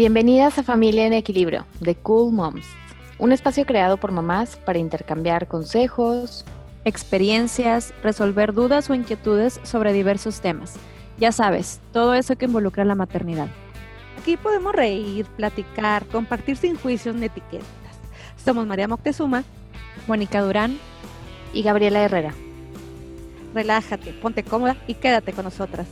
Bienvenidas a Familia en Equilibrio, de Cool Moms, un espacio creado por mamás para intercambiar consejos, experiencias, resolver dudas o inquietudes sobre diversos temas. Ya sabes, todo eso que involucra la maternidad. Aquí podemos reír, platicar, compartir sin juicios ni etiquetas. Somos María Moctezuma, Mónica Durán y Gabriela Herrera. Relájate, ponte cómoda y quédate con nosotras.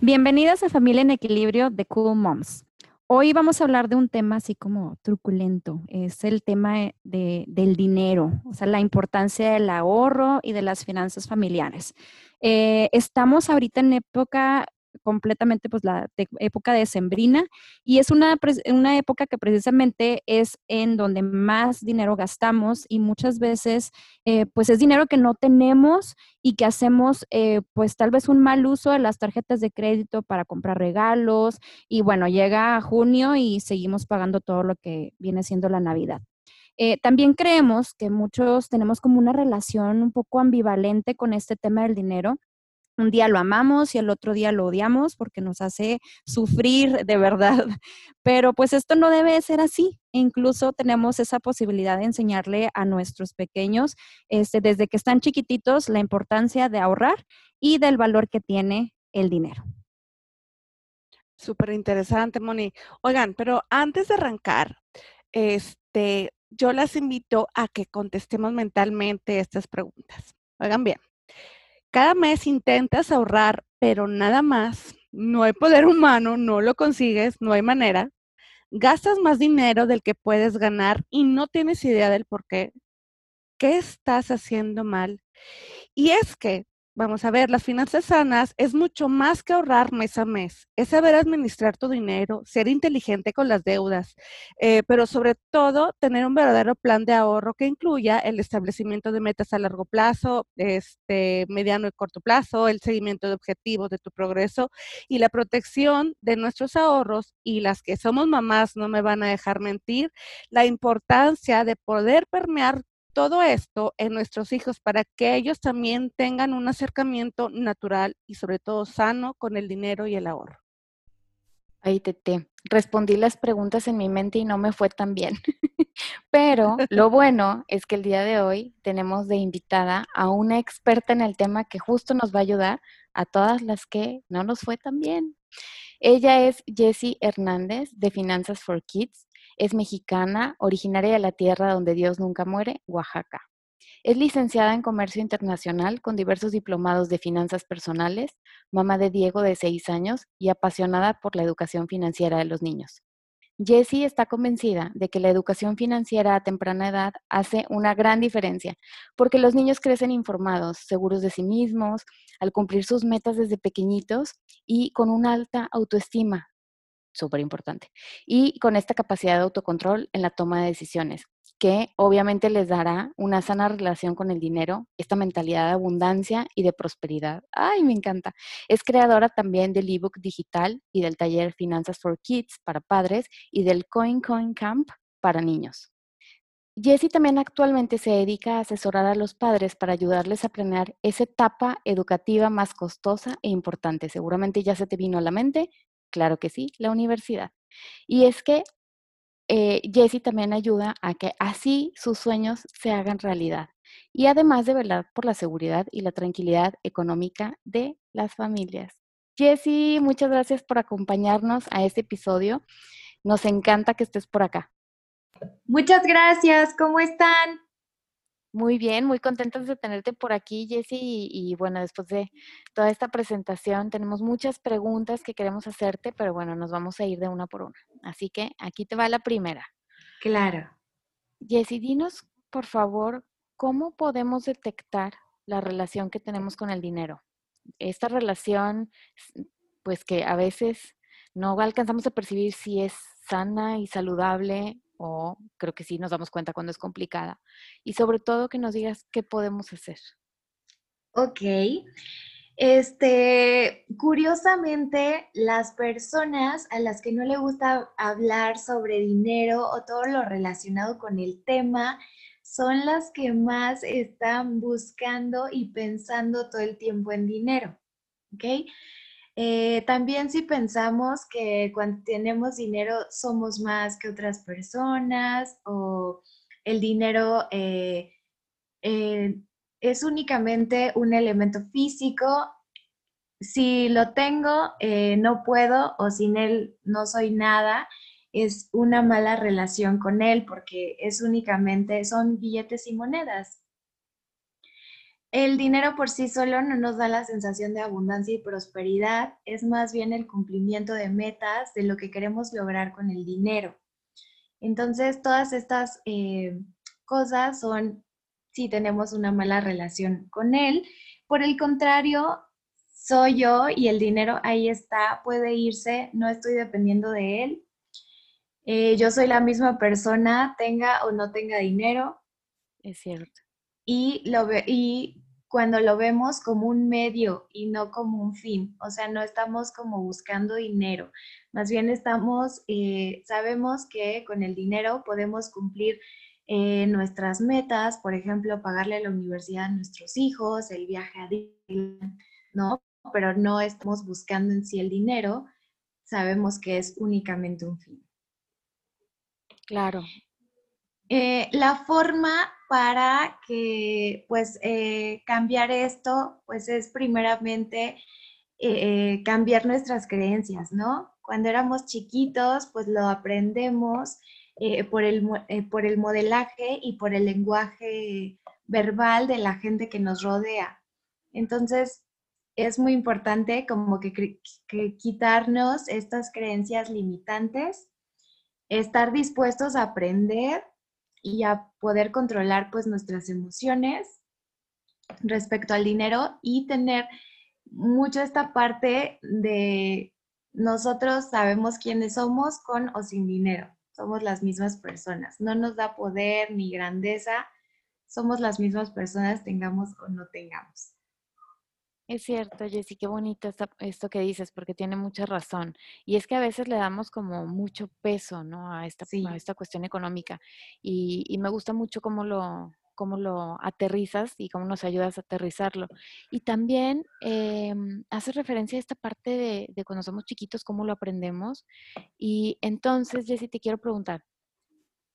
Bienvenidas a Familia en Equilibrio de Cool Moms. Hoy vamos a hablar de un tema así como truculento, es el tema de, del dinero, o sea, la importancia del ahorro y de las finanzas familiares. Eh, estamos ahorita en época completamente pues la época de sembrina y es una, una época que precisamente es en donde más dinero gastamos y muchas veces eh, pues es dinero que no tenemos y que hacemos eh, pues tal vez un mal uso de las tarjetas de crédito para comprar regalos y bueno, llega junio y seguimos pagando todo lo que viene siendo la Navidad. Eh, también creemos que muchos tenemos como una relación un poco ambivalente con este tema del dinero un día lo amamos y el otro día lo odiamos porque nos hace sufrir de verdad. Pero pues esto no debe ser así. Incluso tenemos esa posibilidad de enseñarle a nuestros pequeños este, desde que están chiquititos la importancia de ahorrar y del valor que tiene el dinero. Súper interesante, Moni. Oigan, pero antes de arrancar, este, yo las invito a que contestemos mentalmente estas preguntas. Oigan bien, cada mes intentas ahorrar, pero nada más. No hay poder humano, no lo consigues, no hay manera. Gastas más dinero del que puedes ganar y no tienes idea del por qué. ¿Qué estás haciendo mal? Y es que Vamos a ver, las finanzas sanas es mucho más que ahorrar mes a mes, es saber administrar tu dinero, ser inteligente con las deudas, eh, pero sobre todo tener un verdadero plan de ahorro que incluya el establecimiento de metas a largo plazo, este, mediano y corto plazo, el seguimiento de objetivos de tu progreso y la protección de nuestros ahorros y las que somos mamás no me van a dejar mentir, la importancia de poder permear todo esto en nuestros hijos para que ellos también tengan un acercamiento natural y sobre todo sano con el dinero y el ahorro. Ahí te, respondí las preguntas en mi mente y no me fue tan bien. Pero lo bueno es que el día de hoy tenemos de invitada a una experta en el tema que justo nos va a ayudar a todas las que no nos fue tan bien. Ella es Jessie Hernández de Finanzas for Kids es mexicana, originaria de la tierra donde Dios nunca muere, Oaxaca. Es licenciada en Comercio Internacional con diversos diplomados de finanzas personales, mamá de Diego de seis años y apasionada por la educación financiera de los niños. Jessie está convencida de que la educación financiera a temprana edad hace una gran diferencia, porque los niños crecen informados, seguros de sí mismos, al cumplir sus metas desde pequeñitos y con una alta autoestima, súper importante. Y con esta capacidad de autocontrol en la toma de decisiones, que obviamente les dará una sana relación con el dinero, esta mentalidad de abundancia y de prosperidad. ¡Ay, me encanta! Es creadora también del ebook digital y del taller Finanzas for Kids para padres y del Coin Coin Camp para niños. Jessie también actualmente se dedica a asesorar a los padres para ayudarles a planear esa etapa educativa más costosa e importante. Seguramente ya se te vino a la mente Claro que sí, la universidad. Y es que eh, Jessie también ayuda a que así sus sueños se hagan realidad. Y además de velar por la seguridad y la tranquilidad económica de las familias. Jessie, muchas gracias por acompañarnos a este episodio. Nos encanta que estés por acá. Muchas gracias, ¿cómo están? Muy bien, muy contentos de tenerte por aquí, Jessy. Y, bueno, después de toda esta presentación, tenemos muchas preguntas que queremos hacerte, pero bueno, nos vamos a ir de una por una. Así que aquí te va la primera. Claro. Jessy, dinos, por favor, ¿cómo podemos detectar la relación que tenemos con el dinero? Esta relación, pues que a veces no alcanzamos a percibir si es sana y saludable o creo que sí nos damos cuenta cuando es complicada. Y sobre todo que nos digas qué podemos hacer. Ok. Este, curiosamente, las personas a las que no le gusta hablar sobre dinero o todo lo relacionado con el tema son las que más están buscando y pensando todo el tiempo en dinero. ¿Ok? Eh, también si pensamos que cuando tenemos dinero somos más que otras personas o el dinero eh, eh, es únicamente un elemento físico, si lo tengo no puedo o sin él no soy nada, es una mala relación con él porque es únicamente, son billetes y monedas. El dinero por sí solo no nos da la sensación de abundancia y prosperidad, es más bien el cumplimiento de metas de lo que queremos lograr con el dinero. Entonces, todas estas eh, cosas son si tenemos una mala relación con él. Por el contrario, soy yo y el dinero ahí está, puede irse, no estoy dependiendo de él. Eh, yo soy la misma persona, tenga o no tenga dinero. Es cierto y, lo y cuando lo vemos como un medio y no como un fin, o sea, no estamos como buscando dinero, más bien estamos, eh, sabemos que con el dinero podemos cumplir eh, nuestras metas, por ejemplo, pagarle la universidad a nuestros hijos, el viaje a Disneyland, ¿no? Pero no estamos buscando en sí el dinero, sabemos que es únicamente un fin. Claro. Eh, la forma para que pues eh, cambiar esto pues es primeramente eh, cambiar nuestras creencias, ¿no? Cuando éramos chiquitos pues lo aprendemos por, el, por el modelaje y por el lenguaje verbal de la gente que nos rodea. Entonces es muy importante como que quitarnos estas creencias limitantes, estar dispuestos a aprender y a poder controlar pues nuestras emociones respecto al dinero y tener mucho esta parte de nosotros sabemos quiénes somos con o sin dinero. Somos las mismas personas. No nos da poder ni grandeza. Somos las mismas personas, tengamos o no tengamos. Es cierto, Jessy, qué bonito esto que dices, porque tiene mucha razón. Y es que a veces le damos como mucho peso, ¿no? A esta, a esta cuestión económica. Y, me gusta mucho cómo lo, cómo lo aterrizas y cómo nos ayudas a aterrizarlo. Y también eh, hace referencia a esta parte de, de, cuando somos chiquitos, cómo lo aprendemos. Y entonces, Jessy, te quiero preguntar,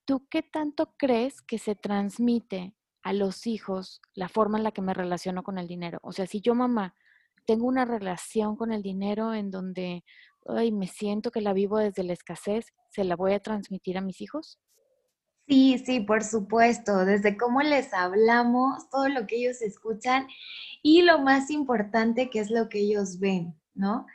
¿tú qué tanto crees que se transmite a los hijos la forma en la que me relaciono con el dinero. O sea, si yo mamá tengo una relación con el dinero en donde ay, me siento que la vivo desde la escasez, ¿se la voy a transmitir a mis hijos? Sí, sí, por supuesto, desde cómo les hablamos, todo lo que ellos escuchan y lo más importante que es lo que ellos ven. ¿No?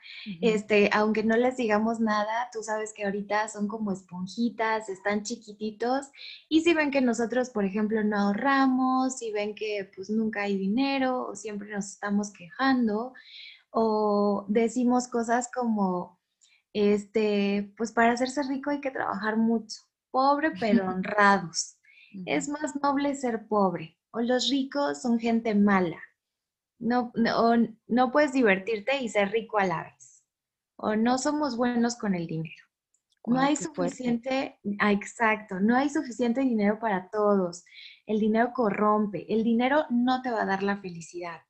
Este, aunque no les digamos nada, tú sabes que ahorita son como esponjitas, están chiquititos y si ven que nosotros, por ejemplo, no ahorramos, si ven que pues nunca hay dinero o siempre nos estamos quejando o decimos cosas como, este, pues para hacerse rico hay que trabajar mucho, pobre pero honrados. Es más noble ser pobre o los ricos son gente mala no, no, no puedes divertirte y ser rico a la vez. O no somos buenos con el dinero. No hay suficiente, ah, exacto, no hay suficiente dinero para todos. El dinero corrompe, el dinero no te va a dar la felicidad.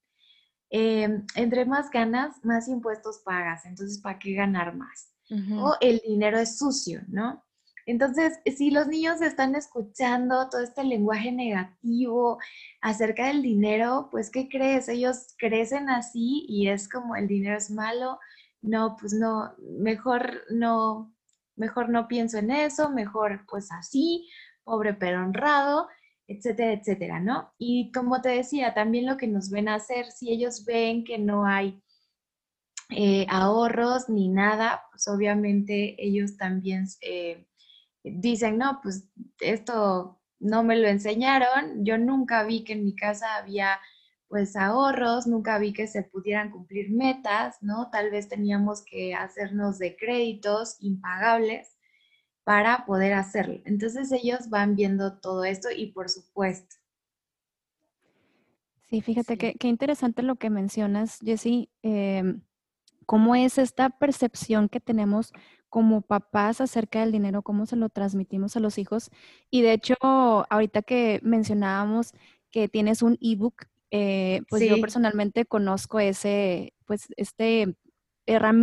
Em, entre más ganas, más impuestos pagas, entonces ¿para qué ganar más? O el dinero es sucio, ¿no? Entonces, si los niños están escuchando todo este lenguaje negativo acerca del dinero, pues, ¿qué crees? Ellos crecen así y es como el dinero es malo. No, pues no, mejor no, mejor no pienso en eso, mejor pues así, pobre pero honrado, etcétera, etcétera, ¿no? Y como te decía, también lo que nos ven hacer, si ellos ven que no hay eh, ahorros ni nada, pues obviamente ellos también eh, dicen, no, pues esto no me lo enseñaron, yo nunca vi que en mi casa había pues ahorros, nunca vi que se pudieran cumplir metas, ¿no? Tal vez teníamos que hacernos de créditos impagables para poder hacerlo. Entonces ellos van viendo todo esto y por supuesto. Sí, fíjate Qué, interesante lo que mencionas, Jessie. Em, ¿Cómo es esta percepción que tenemos como papás acerca del dinero, cómo se lo transmitimos a los hijos. Y de hecho, ahorita que mencionábamos que tienes un ebook, eh, pues yo personalmente conozco ese, pues este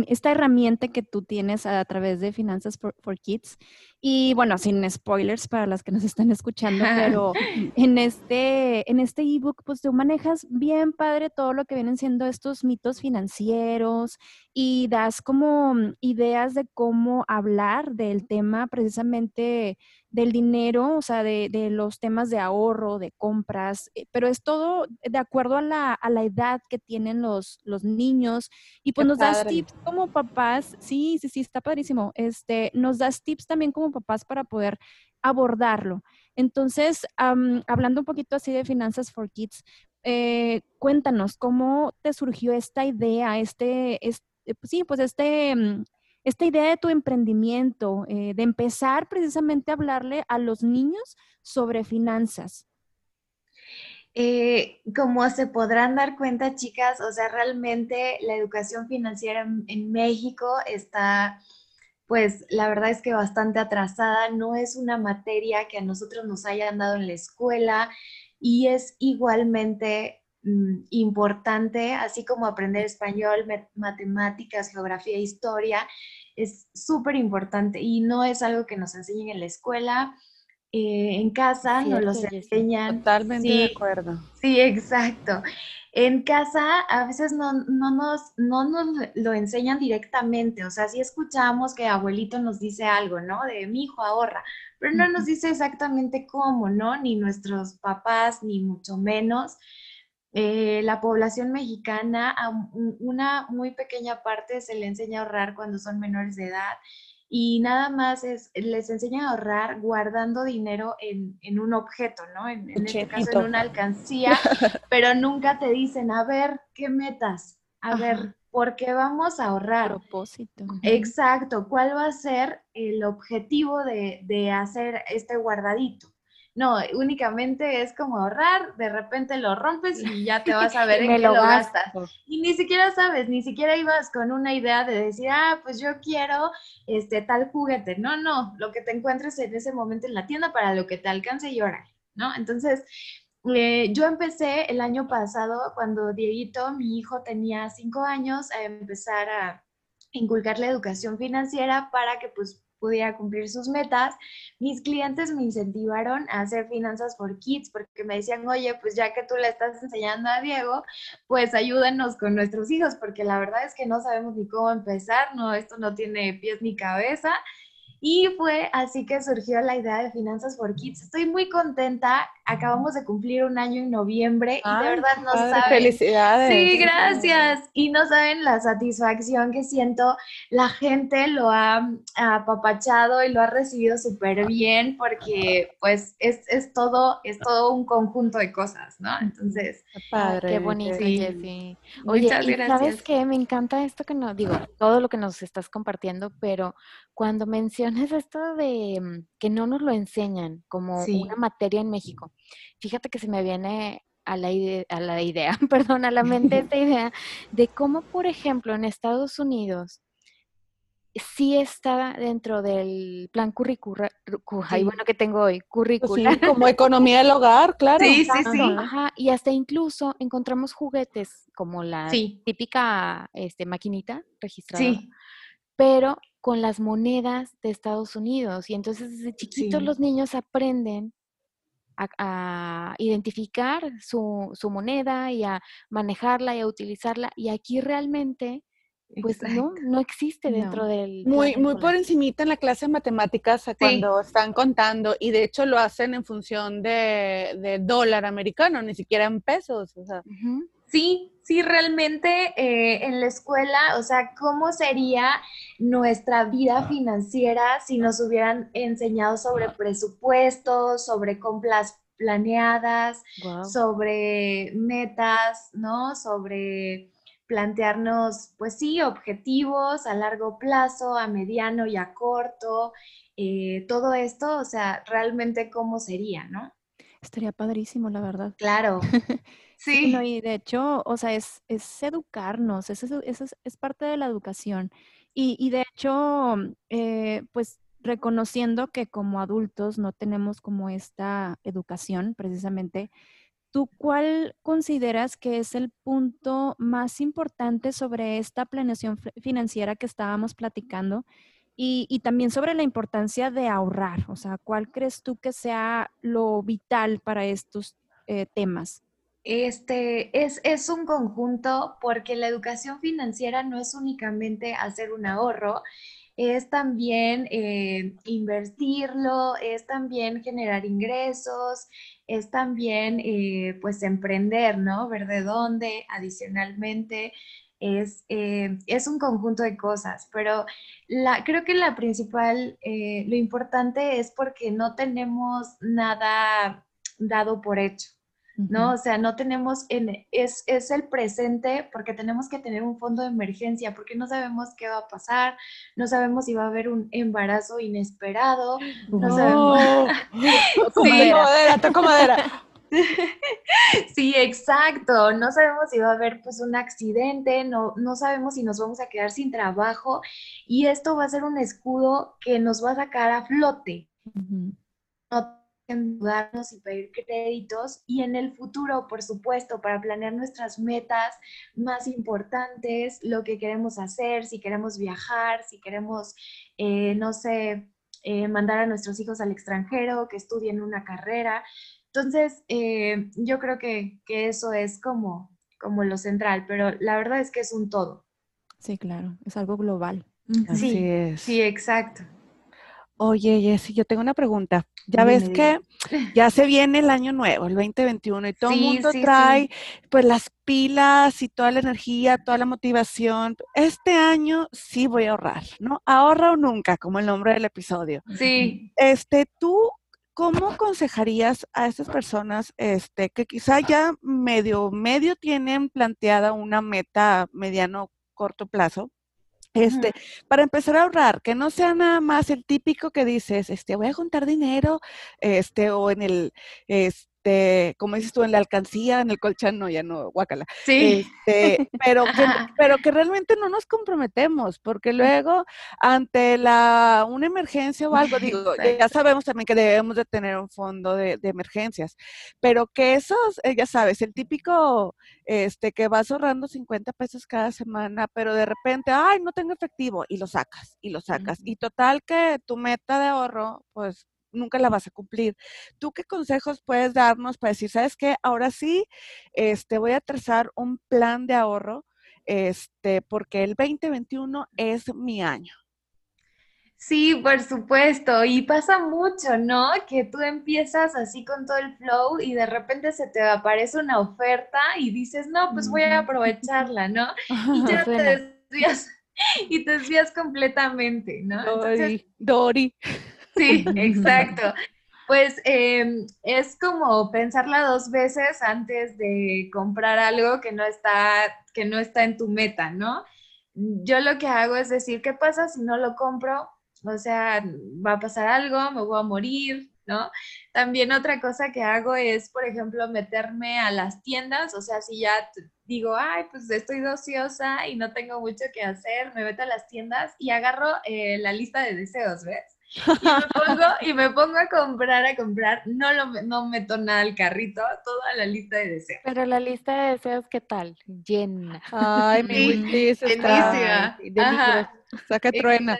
esta herramienta que tú tienes a, través de Finanzas for, Kids. Y bueno, sin spoilers para las que nos están escuchando, pero en este en este ebook pues tú manejas bien padre todo lo que vienen siendo estos mitos financieros y das como ideas de cómo hablar del tema precisamente del dinero, o sea, de, de, los temas de ahorro, de compras, eh, pero es todo de acuerdo a la, a la edad que tienen los, los niños. Y pues nos das tips como papás, sí, sí, sí, está padrísimo. Este, nos das tips también como papás para poder abordarlo. Entonces, hablando un poquito así de finanzas for kids, eh, cuéntanos cómo te surgió esta idea, este, este sí, pues este, mm, esta idea de tu emprendimiento, eh, de empezar precisamente a hablarle a los niños sobre finanzas? Eh, como se podrán dar cuenta, chicas, o sea, realmente la educación financiera en, México está, pues, la verdad es que bastante atrasada. No es una materia que a nosotros nos hayan dado en la escuela y es igualmente importante, así como aprender español, matemáticas, geografía, historia, es súper importante y no es algo que nos enseñen en la escuela. Eh, en casa nos los enseñan. Totalmente de acuerdo. Sí, exacto. En casa a veces no, no, nos, no nos lo enseñan directamente, o sea, sí escuchamos que abuelito nos dice algo, ¿no? De mi hijo ahorra, pero no nos dice exactamente cómo, ¿no? Ni nuestros papás, ni mucho menos. Eh, la población mexicana, a una muy pequeña parte se le enseña a ahorrar cuando son menores de edad y nada más es, les enseña a ahorrar guardando dinero en, un objeto, ¿no? En, este caso en una alcancía, pero nunca te dicen, a ver, ¿qué metas? A ver, ¿por qué vamos a ahorrar? Propósito. Exacto, ¿cuál va a ser el objetivo de, de hacer este guardadito? No, únicamente es como ahorrar, de repente lo rompes y ya te vas a ver en qué lo, gastas. Y ni siquiera sabes, ni siquiera ibas con una idea de decir, ah, pues yo quiero este tal juguete. No, no, lo que te encuentres en ese momento en la tienda para lo que te alcance y órale, ¿no? Entonces, eh, yo empecé el año pasado, cuando Dieguito, mi hijo, tenía cinco años, a empezar a inculcar la educación financiera para que pues pudiera cumplir sus metas. Mis clientes me incentivaron a hacer finanzas for kids porque me decían, oye, pues ya que tú le estás enseñando a Diego, pues ayúdanos con nuestros hijos, porque la verdad es que no sabemos ni cómo empezar, no, esto no tiene pies ni cabeza. Y fue así que surgió la idea de Finanzas for Kids. Estoy muy contenta. Acabamos de cumplir un año en noviembre y de verdad no saben. Felicidades. Sí, gracias. Y no saben la satisfacción que siento. La gente lo ha apapachado y lo ha recibido súper bien porque pues es, es, todo, es todo un conjunto de cosas, ¿no? Entonces. Qué padre. qué bonito, sí. Oye, ¿sabes qué? Me encanta esto que nos, digo, todo lo que nos estás compartiendo, pero cuando mencionas esto de mm, que no nos lo enseñan como una materia en México, fíjate que se me viene a la, idea, a la idea, perdón, a la mente esta idea de cómo, por ejemplo, en Estados Unidos sí está dentro del plan curricular, bueno, que tengo hoy, pues curricular. como economía del hogar, claro. Sí, sí, sí. Ajá, y hasta incluso encontramos juguetes como la típica este, maquinita registrada. Sí. Pero con las monedas de Estados Unidos. Y entonces desde chiquitos los niños aprenden a, identificar su, moneda y a manejarla y a utilizarla. Y aquí realmente, pues no, no existe dentro del... Muy, muy por encimita en la clase de matemáticas cuando están contando y de hecho lo hacen en función de, dólar americano, ni siquiera en pesos. O sea. Sí, sí, realmente eh, en la escuela, o sea, ¿cómo sería nuestra vida financiera si nos hubieran enseñado sobre presupuestos, sobre compras planeadas, sobre metas, ¿no? Sobre plantearnos, pues sí, objetivos a largo plazo, a mediano y a corto, eh, todo esto, o sea, realmente cómo sería, ¿no? Estaría padrísimo, la verdad. Claro. Sí. y de hecho, o sea, es, es educarnos, es, es, parte de la educación. Y, y de hecho, eh, pues reconociendo que como adultos no tenemos como esta educación precisamente, ¿tú cuál consideras que es el punto más importante sobre esta planeación financiera que estábamos platicando? Y, también sobre la importancia de ahorrar, o sea, ¿cuál crees tú que sea lo vital para estos eh, temas? Este es, es un conjunto porque la educación financiera no es únicamente hacer un ahorro, es también eh, invertirlo, es también generar ingresos, es también eh, pues emprender, ¿no? Ver de dónde adicionalmente. Es, eh, es un conjunto de cosas, pero la, creo que la principal, lo importante es porque no tenemos nada dado por hecho. ¿No? O sea, no tenemos, en, es, es, el presente porque tenemos que tener un fondo de emergencia, porque no sabemos qué va a pasar, no sabemos si va a haber un embarazo inesperado, no sabemos... sí. madera, toco madera. Sí, exacto. No sabemos si va a haber pues un accidente, no, no sabemos si nos vamos a quedar sin trabajo y esto va a ser un escudo que nos va a sacar a flote endeudarnos y pedir créditos y en el futuro, por supuesto, para planear nuestras metas más importantes, lo que queremos hacer, si queremos viajar, si queremos, eh, no sé, eh, mandar a nuestros hijos al extranjero, que estudien una carrera. Entonces, eh, yo creo que, que, eso es como, como lo central, pero la verdad es que es un todo. Sí, claro, es algo global. Sí, sí, exacto. Oye, Jessy, yo tengo una pregunta. Ya ves que ya se viene el año nuevo, el 2021, y todo el mundo trae pues las pilas y toda la energía, toda la motivación. Este año sí voy a ahorrar, ¿no? Ahorra o nunca, como el nombre del episodio. Sí. Este, tú ¿cómo aconsejarías a esas personas este, que quizá ya medio, medio tienen planteada una meta mediano corto plazo, este, para empezar a ahorrar, que no sea nada más el típico que dices, este, voy a juntar dinero, este, o en el, este, este, como dices tú, en la alcancía, en el colchón, no, ya no, guácala. Sí. Este, pero, que, pero que realmente no nos comprometemos, porque luego ante la, una emergencia o algo, digo, ya sabemos también que debemos de tener un fondo de, emergencias, pero que esos, eh, ya sabes, el típico, este, que vas ahorrando 50 pesos cada semana, pero de repente, ay, no tengo efectivo, y lo sacas, y lo sacas. Y total que tu meta de ahorro, pues nunca la vas a cumplir. ¿Tú qué consejos puedes darnos para decir, sabes qué, ahora sí, este, voy a trazar un plan de ahorro, este, porque el 2021 es mi año? Sí, por supuesto. Y pasa mucho, ¿no? Que tú empiezas así con todo el flow y de repente se te aparece una oferta y dices, no, pues voy a aprovecharla, ¿no? Y ya te desvías, y te desvías completamente, ¿no? Dori, Dori. Sí, exacto. Pues em, es como pensarla dos veces antes de comprar algo que no está, que no está en tu meta, ¿no? Yo lo que hago es decir, ¿qué pasa si no lo compro? O sea, va a pasar algo, me voy a morir, ¿no? También otra cosa que hago es, por ejemplo, meterme a las tiendas, o sea, si ya digo, ay, pues estoy ociosa y no tengo mucho que hacer, me meto a las tiendas y agarro eh, la lista de deseos, ¿ves? Y me, pongo, a comprar, a comprar. No, lo, no meto nada al carrito, toda la lista de deseos. Pero la lista de deseos, ¿qué tal? Llena. Ay, mi wishlist está Saca truena.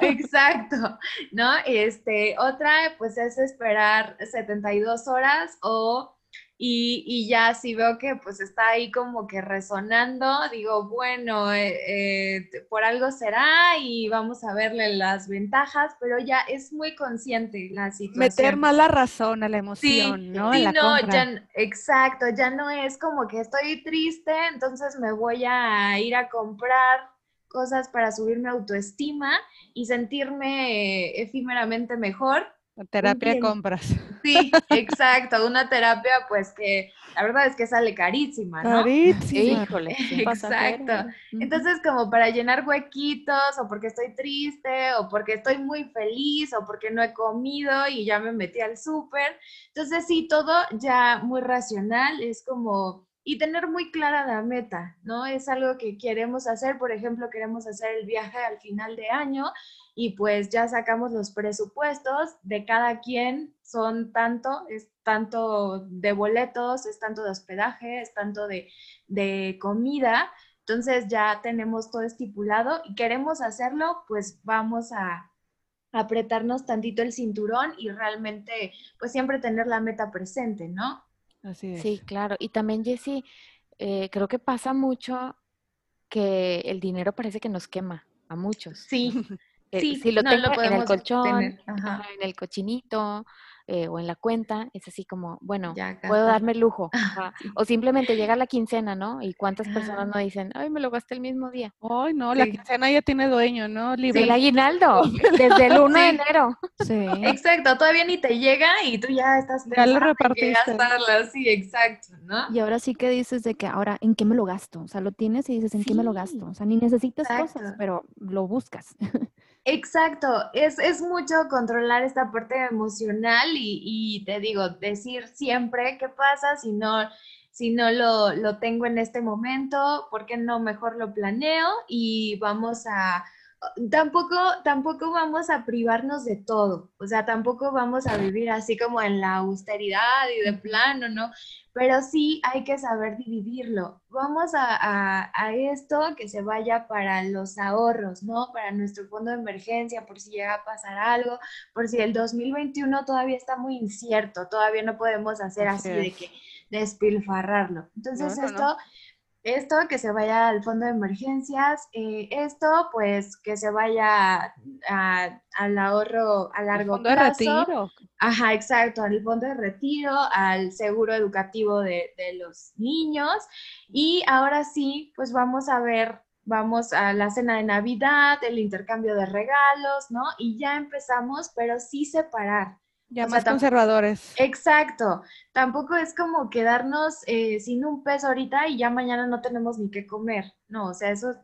Exacto, ¿no? Este, otra, pues es esperar 72 horas o y, ya si veo que pues está ahí como que resonando, digo, bueno, eh, eh, por algo será y vamos a verle las ventajas, pero ya es muy consciente la situación. Meter más la razón a la emoción, ¿no? Sí, no, ya, exacto, ya no es como que estoy triste, entonces me voy a ir a comprar cosas para subir mi autoestima y sentirme eh, efímeramente mejor, terapia de compras. Sí, exacto, una terapia pues que la verdad es que sale carísima, ¿no? Carísima. Híjole. Exacto. Entonces como para llenar huequitos o porque estoy triste o porque estoy muy feliz o porque no he comido y ya me metí al súper. Entonces sí, todo ya muy racional, es como y tener muy clara la meta, ¿no? Es algo que queremos hacer, por ejemplo, queremos hacer el viaje al final de año y pues ya sacamos los presupuestos de cada quien, son tanto, es tanto de boletos, es tanto de hospedaje, es tanto de, de comida, entonces ya tenemos todo estipulado y queremos hacerlo, pues vamos a apretarnos tantito el cinturón y realmente pues siempre tener la meta presente, ¿no? Así es. Sí, claro. Y también, Jessie, eh, creo que pasa mucho que el dinero parece que nos quema a muchos. Sí. Eh, sí, si lo tengo en el colchón, en el cochinito, eh, o en la cuenta, es así como, bueno, puedo darme lujo. O simplemente llega la quincena, ¿no? Y cuántas personas no dicen, ay, me lo gasté el mismo día. Ay, no, la quincena ya tiene dueño, ¿no? Libre. el aguinaldo, desde el 1 de enero. Sí. Exacto, todavía ni te llega y tú ya estás ya lo repartiste. sí, exacto, ¿no? Y ahora sí que dices de que ahora, ¿en qué me lo gasto? O sea, lo tienes y dices, ¿en qué me lo gasto? O sea, ni necesitas cosas, pero lo buscas. Exacto, es, es, mucho controlar esta parte emocional y, te digo, decir siempre qué pasa si no, si no lo, lo tengo en este momento, ¿por qué no mejor lo planeo y vamos a, tampoco, tampoco vamos a privarnos de todo, o sea, tampoco vamos a vivir así como en la austeridad y de plano, ¿no? Pero sí hay que saber dividirlo. Vamos a, esto que se vaya para los ahorros, ¿no? Para nuestro fondo de emergencia, por si llega a pasar algo, por si el 2021 todavía está muy incierto, todavía no podemos hacer así, de que despilfarrarlo. Entonces esto esto que se vaya al fondo de emergencias, eh, esto pues que se vaya al ahorro a largo fondo plazo. De retiro. Ajá, exacto, al fondo de retiro, al seguro educativo de, de los niños. Y ahora sí, pues vamos a ver vamos a la cena de Navidad, el intercambio de regalos, ¿no? Y ya empezamos, pero sí separar. Ya más conservadores. Exacto. Tampoco es como quedarnos eh, sin un peso ahorita y ya mañana no tenemos ni qué comer. No, o sea, eso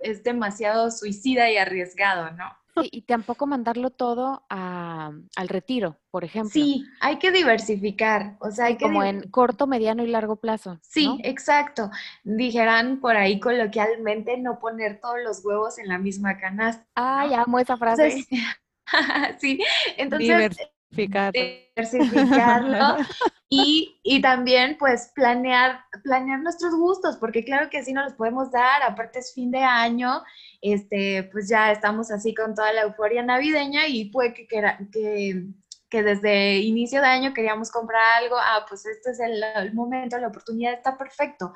es demasiado suicida y arriesgado, ¿no? Sí, y tampoco mandarlo todo al retiro, por ejemplo. Sí, hay que diversificar, o sea, hay que... Como en corto, mediano y largo plazo. Sí, exacto. Dijeran por ahí coloquialmente no poner todos los huevos en la misma canasta. Ay, amo esa frase. sí, entonces diversificarlo y, y, también pues planear, planear nuestros gustos, porque claro que sí nos los podemos dar, aparte es fin de año, este, pues ya estamos así con toda la euforia navideña y puede que, que, que desde inicio de año queríamos comprar algo, ah, pues este es el, momento, la oportunidad está perfecto,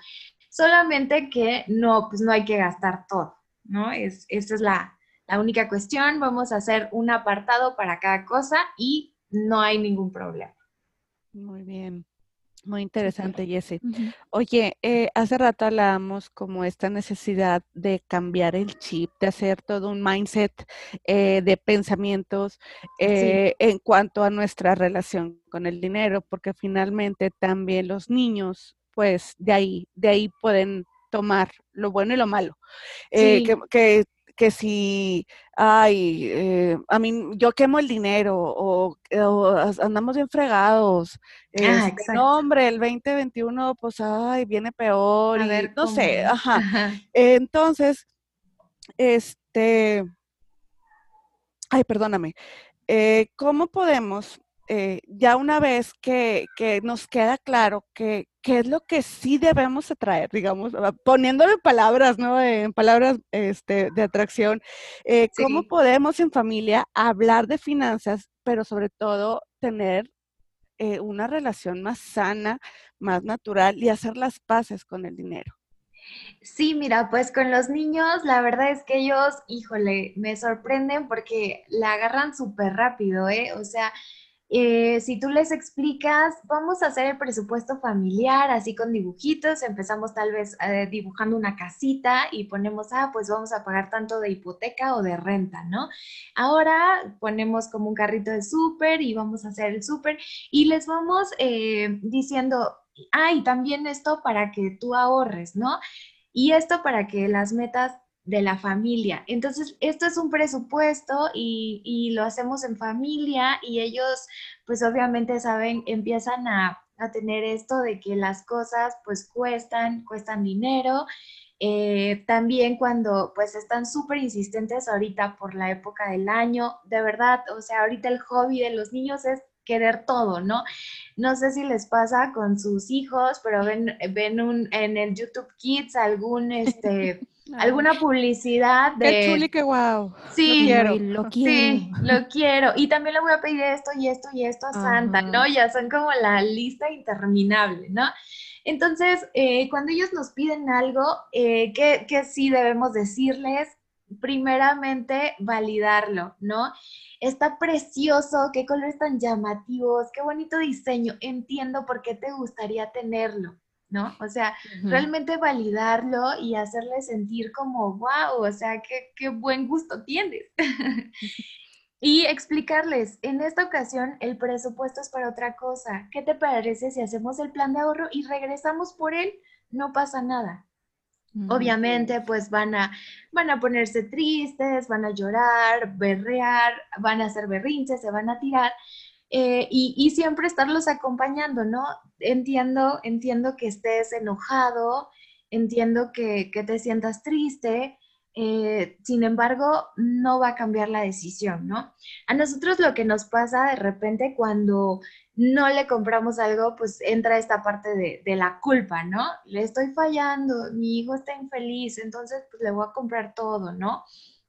solamente que no, pues no hay que gastar todo, ¿no? Es, esa es la, la única cuestión, vamos a hacer un apartado para cada cosa y no hay ningún problema. Muy bien. Muy interesante, Jesse. Oye, eh, hace rato hablábamos como esta necesidad de cambiar el chip, de hacer todo un mindset eh, de pensamientos eh, en cuanto a nuestra relación con el dinero, porque finalmente también los niños, pues de ahí, de ahí pueden tomar lo bueno y lo malo. que, que que si, ay, eh, a mí, yo quemo el dinero o, andamos bien fregados. Ah, este, no, hombre, el 2021, pues, ay, viene peor. y, no sé, ajá. Entonces, este, ay, perdóname. Eh, ¿Cómo podemos eh, ya una vez que, nos queda claro que qué es lo que sí debemos atraer, digamos, ah, poniéndole palabras, ¿no? En palabras este, de atracción, eh, ¿cómo podemos en familia hablar de finanzas, pero sobre todo tener eh, una relación más sana, más natural y hacer las paces con el dinero? Sí, mira, pues con los niños, la verdad es que ellos, híjole, me sorprenden porque la agarran súper rápido, ¿eh? O sea, eh, si tú les explicas, vamos a hacer el presupuesto familiar, así con dibujitos, empezamos tal vez eh, dibujando una casita y ponemos, ah, pues vamos a pagar tanto de hipoteca o de renta, ¿no? Ahora ponemos como un carrito de súper y vamos a hacer el súper y les vamos eh, diciendo, ay, también esto para que tú ahorres, ¿no? Y esto para que las metas de la familia. Entonces, esto es un presupuesto y, lo hacemos en familia y ellos, pues obviamente saben, empiezan a, tener esto de que las cosas pues cuestan, cuestan dinero Eh, también cuando pues están súper insistentes ahorita por la época del año, de verdad, o sea, ahorita el hobby de los niños es querer todo, ¿no? No sé si les pasa con sus hijos, pero ven, ven un, en el YouTube Kids algún, este, alguna publicidad de... Qué chuli, qué guau. Sí, lo quiero. Lo quiero. Sí, lo quiero. Y también le voy a pedir esto y esto y esto a Santa, Ajá. ¿no? Ya son como la lista interminable, ¿no? Entonces, eh, cuando ellos nos piden algo, eh, que, que sí debemos decirles, primeramente validarlo, ¿no? Está precioso, qué colores tan llamativos, qué bonito diseño, entiendo por qué te gustaría tenerlo, ¿no? O sea, realmente validarlo y hacerle sentir como, wow, o sea, qué, qué buen gusto tienes. y explicarles, en esta ocasión el presupuesto es para otra cosa. ¿Qué te parece si hacemos el plan de ahorro y regresamos por él? No pasa nada. Obviamente, pues van a, van a ponerse tristes, van a llorar, berrear, van a hacer berrinches, se van a tirar. eh, y, y siempre estarlos acompañando, ¿no? Entiendo, entiendo que estés enojado, entiendo que, que te sientas triste, eh, sin embargo, no va a cambiar la decisión, ¿no? A nosotros lo que nos pasa de repente cuando no le compramos algo, pues entra esta parte de, de la culpa, ¿no? Le estoy fallando, mi hijo está infeliz, entonces pues le voy a comprar todo, ¿no?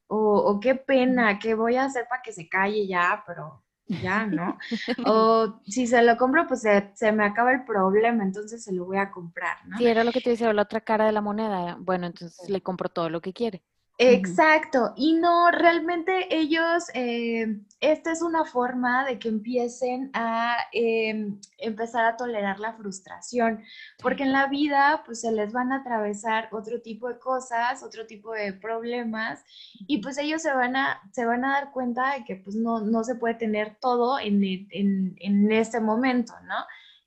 O, o qué pena, ¿qué voy a hacer para que se calle ya? Pero ya, ¿no? O si se lo compro, pues se, se me acaba el problema, entonces se lo voy a comprar, ¿no? Si era lo que te decía, la otra cara de la moneda, bueno, entonces le compro todo lo que quiere. Exacto, y no, realmente ellos, eh, esta es una forma de que empiecen a eh, empezar a tolerar la frustración, porque en la vida pues se les van a atravesar otro tipo de cosas, otro tipo de problemas, y pues ellos se van a, se van a dar cuenta de que pues no, no se puede tener todo en, e- en, en este momento, ¿no?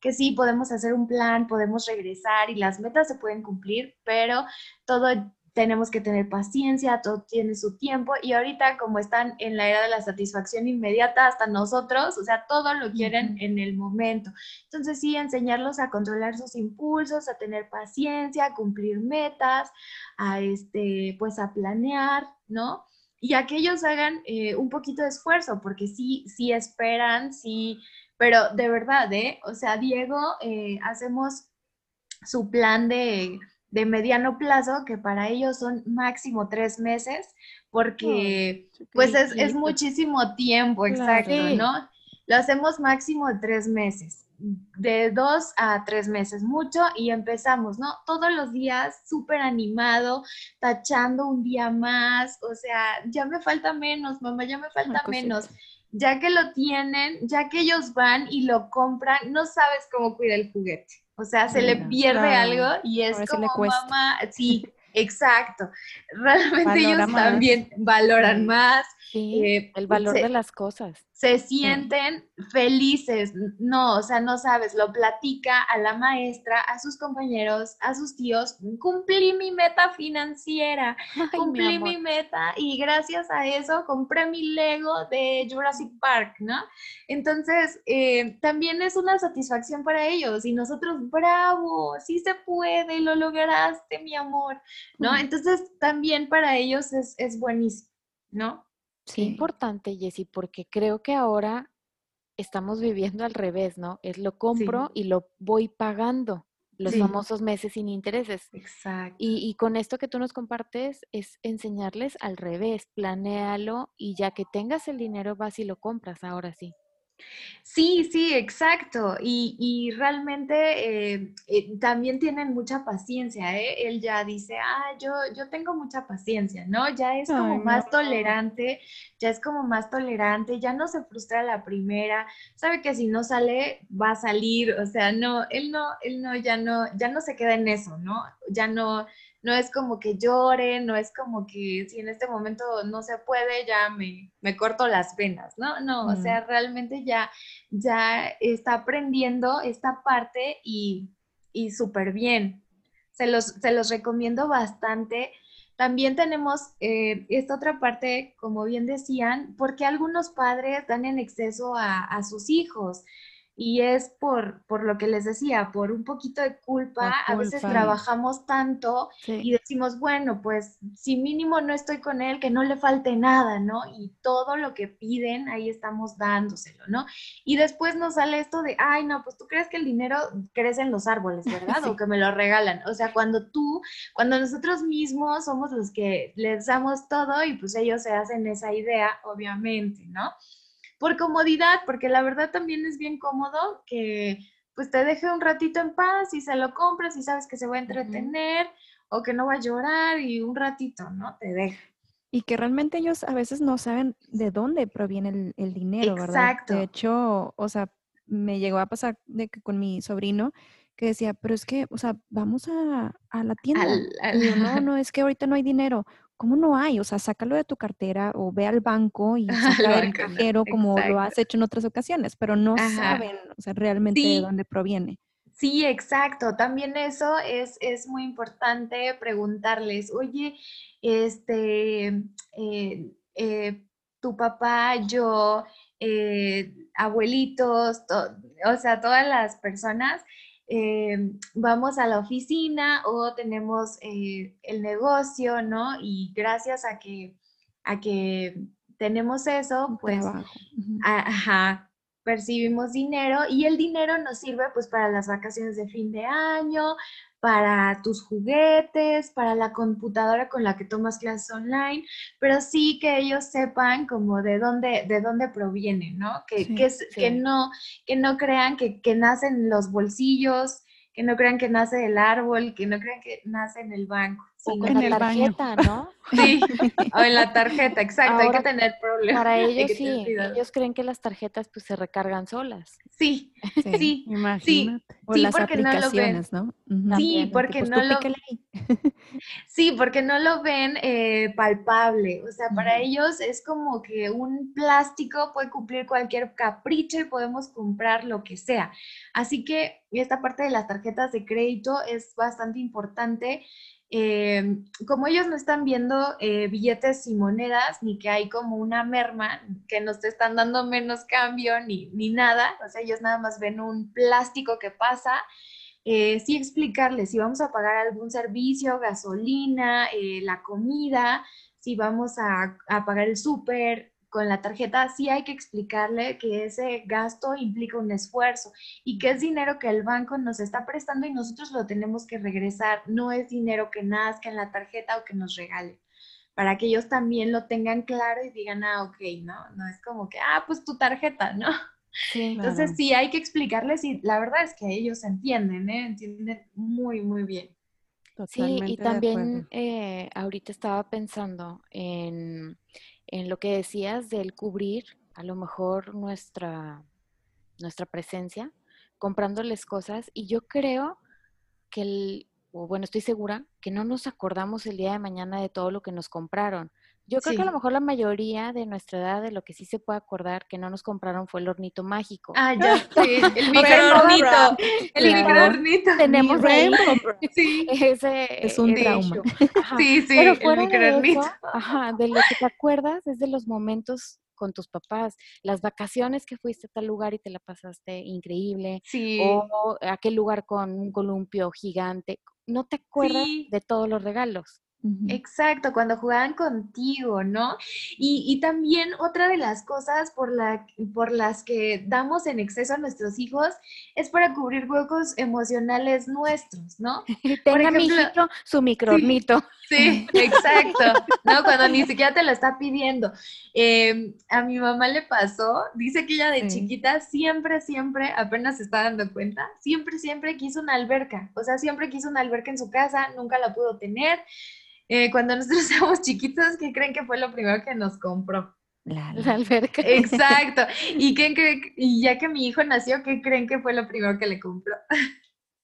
Que sí, podemos hacer un plan, podemos regresar y las metas se pueden cumplir, pero todo tenemos que tener paciencia, todo tiene su tiempo y ahorita como están en la era de la satisfacción inmediata, hasta nosotros, o sea, todo lo quieren en el momento. Entonces sí, enseñarlos a controlar sus impulsos, a tener paciencia, a cumplir metas, a este, pues a planear, ¿no? Y a que ellos hagan eh, un poquito de esfuerzo, porque sí, sí esperan, sí, pero de verdad, ¿eh? O sea, Diego, eh, hacemos su plan de, de mediano plazo, que para ellos son máximo tres meses, porque pues es, es muchísimo tiempo, exacto. ¿no? Lo hacemos máximo de tres meses, de dos a tres meses, mucho, y empezamos, ¿no? Todos los días súper animado, tachando un día más, o sea, ya me falta menos, mamá, ya me falta cosita. menos. Ya que lo tienen, ya que ellos van y lo compran, no sabes cómo cuida el juguete. O sea, se le pierde Claro. algo y es como cuesta. mamá, sí, exacto. Realmente Valora ellos más. también valoran Sí. más, Sí, eh, el valor se- de las cosas. se sienten felices, no, o sea, no sabes, lo platica a la maestra, a sus compañeros, a sus tíos, cumplí mi meta financiera, Ay, cumplí mi meta y gracias a eso compré mi Lego de Jurassic Park, ¿no? Entonces, eh, también es una satisfacción para ellos y nosotros, bravo, sí se puede, lo lograste, mi amor, ¿no? Entonces, también para ellos es, es buenísimo, ¿no? Qué Sí. importante, Jessy, porque creo que ahora estamos viviendo al revés, ¿no? Es lo compro y lo voy pagando, los Sí. famosos meses sin intereses. Exacto. Y, y con esto que tú nos compartes es enseñarles al revés, planéalo y ya que tengas el dinero vas y lo compras, ahora sí. Sí, sí, exacto. Y, y realmente eh, eh, también tienen mucha paciencia, ¿eh? Él ya dice, ah, yo, yo tengo mucha paciencia, ¿no? Ya es como Ay, más tolerante, ya es como más tolerante, ya no se frustra la primera, sabe que si no sale, va a salir, o sea, no, él no, él no, ya no, ya no se queda en eso, ¿no? Ya no, no es como que llore, no es como que si en este momento no se puede, ya me, me corto las venas, ¿no? No, o sea, realmente ya, ya está aprendiendo esta parte y, y súper bien. Se los, se los recomiendo bastante. También tenemos eh, esta otra parte, como bien decían, porque algunos padres dan en exceso a, a sus hijos. Y es por, por lo que les decía, por un poquito de culpa, a veces trabajamos tanto y decimos, bueno, pues si mínimo no estoy con él, que no le falte nada, ¿no? Y todo lo que piden, ahí estamos dándoselo, ¿no? Y después nos sale esto de, ay, no, pues tú crees que el dinero crece en los árboles, ¿verdad? O que me lo regalan. O sea, cuando tú, cuando nosotros mismos somos los que les damos todo y pues ellos se hacen esa idea, obviamente, ¿no? Por comodidad, porque la verdad también es bien cómodo que pues te deje un ratito en paz y se lo compras y sabes que se va a entretener o que no va a llorar y un ratito, ¿no? Te deja. Y que realmente ellos a veces no saben de dónde proviene el, dinero, ¿verdad? Exacto. De hecho, o sea, me llegó a pasar de que con mi sobrino que decía, pero es que, o sea, vamos a, la tienda. Y no, no, es que ahorita no hay dinero. ¿Cómo no hay? O sea, sácalo de tu cartera o ve al banco y saca el cajero como lo has hecho en otras ocasiones, pero no saben, o sea, realmente de dónde proviene. Sí, exacto. También eso es, es muy importante preguntarles, oye, este, eh, eh, tu papá, yo, eh, abuelitos, o sea, todas las personas, eh, vamos a la oficina o tenemos eh, el negocio, ¿no? Y gracias a que, a que tenemos eso, pues, ajá, percibimos dinero y el dinero nos sirve pues para las vacaciones de fin de año, para tus juguetes, para la computadora con la que tomas clases online, pero sí que ellos sepan como de dónde, de dónde proviene, ¿no? Que, que, no, que no crean que, que nacen los bolsillos, que no crean que nace del árbol, que no crean que nace en el banco. O en la tarjeta, ¿no? Sí, o en la tarjeta, exacto, hay que tener problemas. Para ellos sí, ellos creen que las tarjetas pues se recargan solas. Sí, sí, sí, O las aplicaciones, ¿no? Sí, porque no lo... sí, porque no lo ven eh, palpable, o sea, para ellos es como que un plástico puede cumplir cualquier capricho y podemos comprar lo que sea. Así que esta parte de las tarjetas de crédito es bastante importante eh, como ellos no están viendo eh, billetes y monedas, ni que hay como una merma, que nos están dando menos cambio, ni, ni nada, o sea, ellos nada más ven un plástico que pasa, eh, sí explicarles si vamos a pagar algún servicio, gasolina, la comida, si vamos a, a pagar el súper, con la tarjeta sí hay que explicarle que ese gasto implica un esfuerzo y que es dinero que el banco nos está prestando y nosotros lo tenemos que regresar, no es dinero que nazca en la tarjeta o que nos regale para que ellos también lo tengan claro y digan, ah, ok, ¿no? No es como que, ah, pues tu tarjeta, ¿no? Sí, Entonces sí, hay que explicarles y la verdad es que ellos entienden, ¿eh? Entienden muy, muy bien. sí, y también eh, ahorita estaba pensando en en lo que decías del cubrir a lo mejor nuestra, nuestra presencia, comprándoles cosas. Y yo creo que, el, o bueno, estoy segura que no nos acordamos el día de mañana de todo lo que nos compraron. Yo creo que a lo mejor la mayoría de nuestra edad de lo que sí se puede acordar que no nos compraron fue el hornito mágico. Ah, ya sí, el microornito. el microornito. Tenemos ahí, sí. ese es un trauma. Sí, sí, el microornito. ajá, de lo que te acuerdas es de los momentos con tus papás, las vacaciones que fuiste a tal lugar y te la pasaste increíble, sí. o aquel lugar con un columpio gigante, no te acuerdas de todos los regalos. Exacto, cuando jugaban contigo, ¿no? Y, también otra de las cosas por, la, por las que damos en exceso a nuestros hijos es para cubrir huecos emocionales nuestros, ¿no? Tenga mi hijito su microornito. Sí, exacto, ¿no? Cuando ni siquiera te lo está pidiendo. Em, a mi mamá le pasó, dice que ella de chiquita siempre, siempre, apenas se está dando cuenta, siempre, siempre quiso una alberca. O sea, siempre quiso una alberca en su casa, nunca la pudo tener. Eh, cuando nosotros éramos chiquitos, ¿qué creen que fue lo primero que nos compró? La, alberca. Exacto. ¿Y, qué, y ya que mi hijo nació, ¿qué creen que fue lo primero que le compró?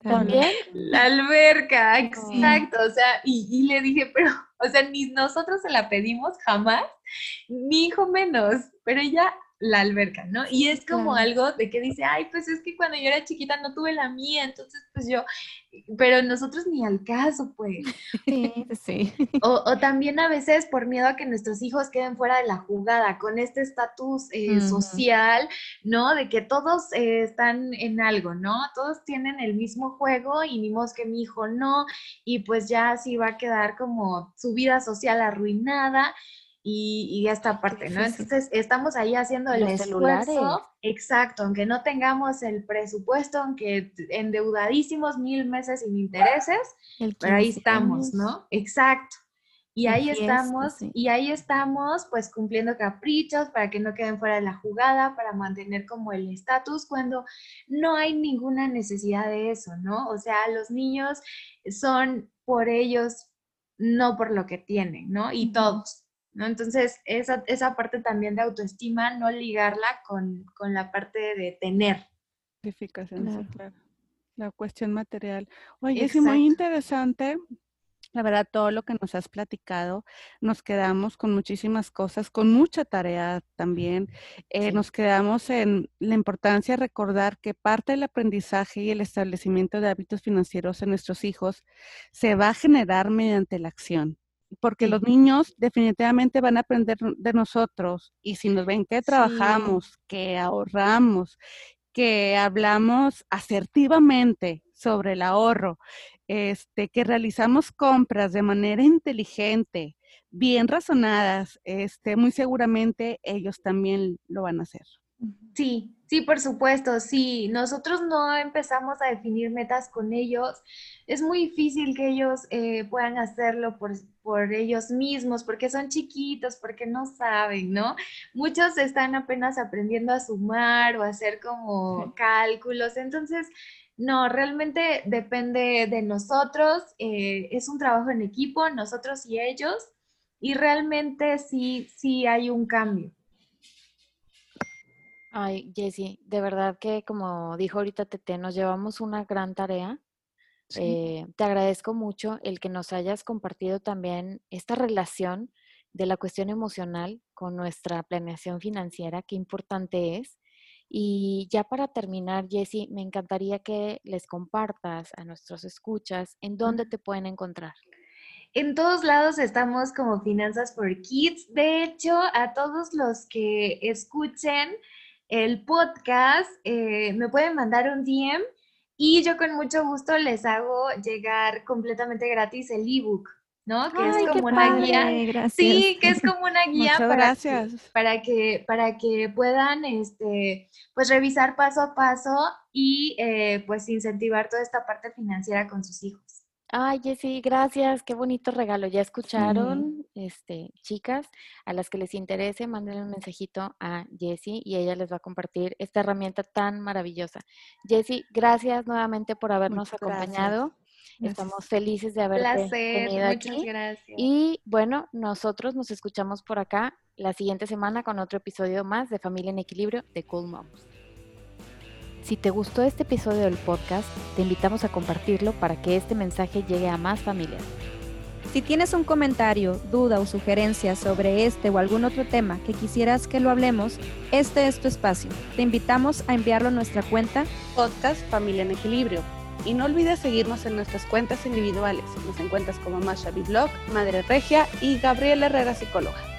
¿También? La alberca, exacto. O sea, y, y, le dije, pero, o sea, ni nosotros se la pedimos jamás, mi hijo menos, pero ella la alberca, ¿no? Y es como algo de que dice, ay, pues es que cuando yo era chiquita no tuve la mía, entonces pues yo, pero nosotros ni al caso, pues. Sí, sí. O, también a veces por miedo a que nuestros hijos queden fuera de la jugada, con este estatus eh, social, ¿no? De que todos eh, están en algo, ¿no? Todos tienen el mismo juego y ni modo que mi hijo no, y pues ya así va a quedar como su vida social arruinada y, y esta parte, ¿no? Entonces estamos ahí haciendo el esfuerzo. Exacto, aunque no tengamos el presupuesto, aunque endeudadísimos mil meses sin intereses, pero ahí estamos, ¿no? Exacto. Y ahí estamos, y ahí estamos, pues cumpliendo caprichos para que no queden fuera de la jugada, para mantener como el estatus, cuando no hay ninguna necesidad de eso, ¿no? O sea, los niños son por ellos, no por lo que tienen, ¿no? Y todos, ¿no? Entonces, esa, esa parte también de autoestima, no ligarla con, la parte de tener. claro. La cuestión material. Oye, es muy interesante la verdad, todo lo que nos has platicado, nos quedamos con muchísimas cosas, con mucha tarea también. Eh, nos quedamos en la importancia de recordar que parte del aprendizaje y el establecimiento de hábitos financieros en nuestros hijos se va a generar mediante la acción porque los niños definitivamente van a aprender de nosotros y si nos ven que trabajamos, que ahorramos, que hablamos asertivamente sobre el ahorro, este, que realizamos compras de manera inteligente, bien razonadas, este, muy seguramente ellos también lo van a hacer. Sí, sí, por supuesto, sí. Nosotros no empezamos a definir metas con ellos. Es muy difícil que ellos eh, puedan hacerlo por, por, ellos mismos, porque son chiquitos, porque no saben, ¿no? Muchos están apenas aprendiendo a sumar o a hacer como cálculos. Entonces, no, realmente depende de nosotros. Eh, es un trabajo en equipo, nosotros y ellos. Y realmente sí, sí hay un cambio. Ay, Jessie, de verdad que como dijo ahorita Tete, nos llevamos una gran tarea. Eh, te agradezco mucho el que nos hayas compartido también esta relación de la cuestión emocional con nuestra planeación financiera, qué importante es. Y ya para terminar, Jessie, me encantaría que les compartas a nuestros escuchas en dónde te pueden encontrar. En todos lados estamos como Finanzas for Kids. De hecho, a todos los que escuchen, el podcast, eh, me pueden mandar un DM y yo con mucho gusto les hago llegar completamente gratis el ebook, ¿no? Que es como una guía. Sí, que es como una guía para, Que, para que para que puedan este pues revisar paso a paso y eh, pues incentivar toda esta parte financiera con sus hijos. Ay, Jessy, gracias, qué bonito regalo. Ya escucharon, este, chicas, a las que les interese, manden un mensajito a Jessy y ella les va a compartir esta herramienta tan maravillosa. Jessy, gracias nuevamente por habernos acompañado. Estamos felices de haberte tenido aquí. Gracias. Y bueno, nosotros nos escuchamos por acá la siguiente semana con otro episodio más de Familia en Equilibrio de Cool Moms. Si te gustó este episodio del podcast, te invitamos a compartirlo para que este mensaje llegue a más familias. Si tienes un comentario, duda o sugerencia sobre este o algún otro tema que quisieras que lo hablemos, este es tu espacio. Te invitamos a enviarlo a nuestra cuenta Podcast Familia en Equilibrio. Y no olvides seguirnos en nuestras cuentas individuales. Nos encuentras como Masha Blog, Madre Regia y Gabriela Herrera Psicóloga.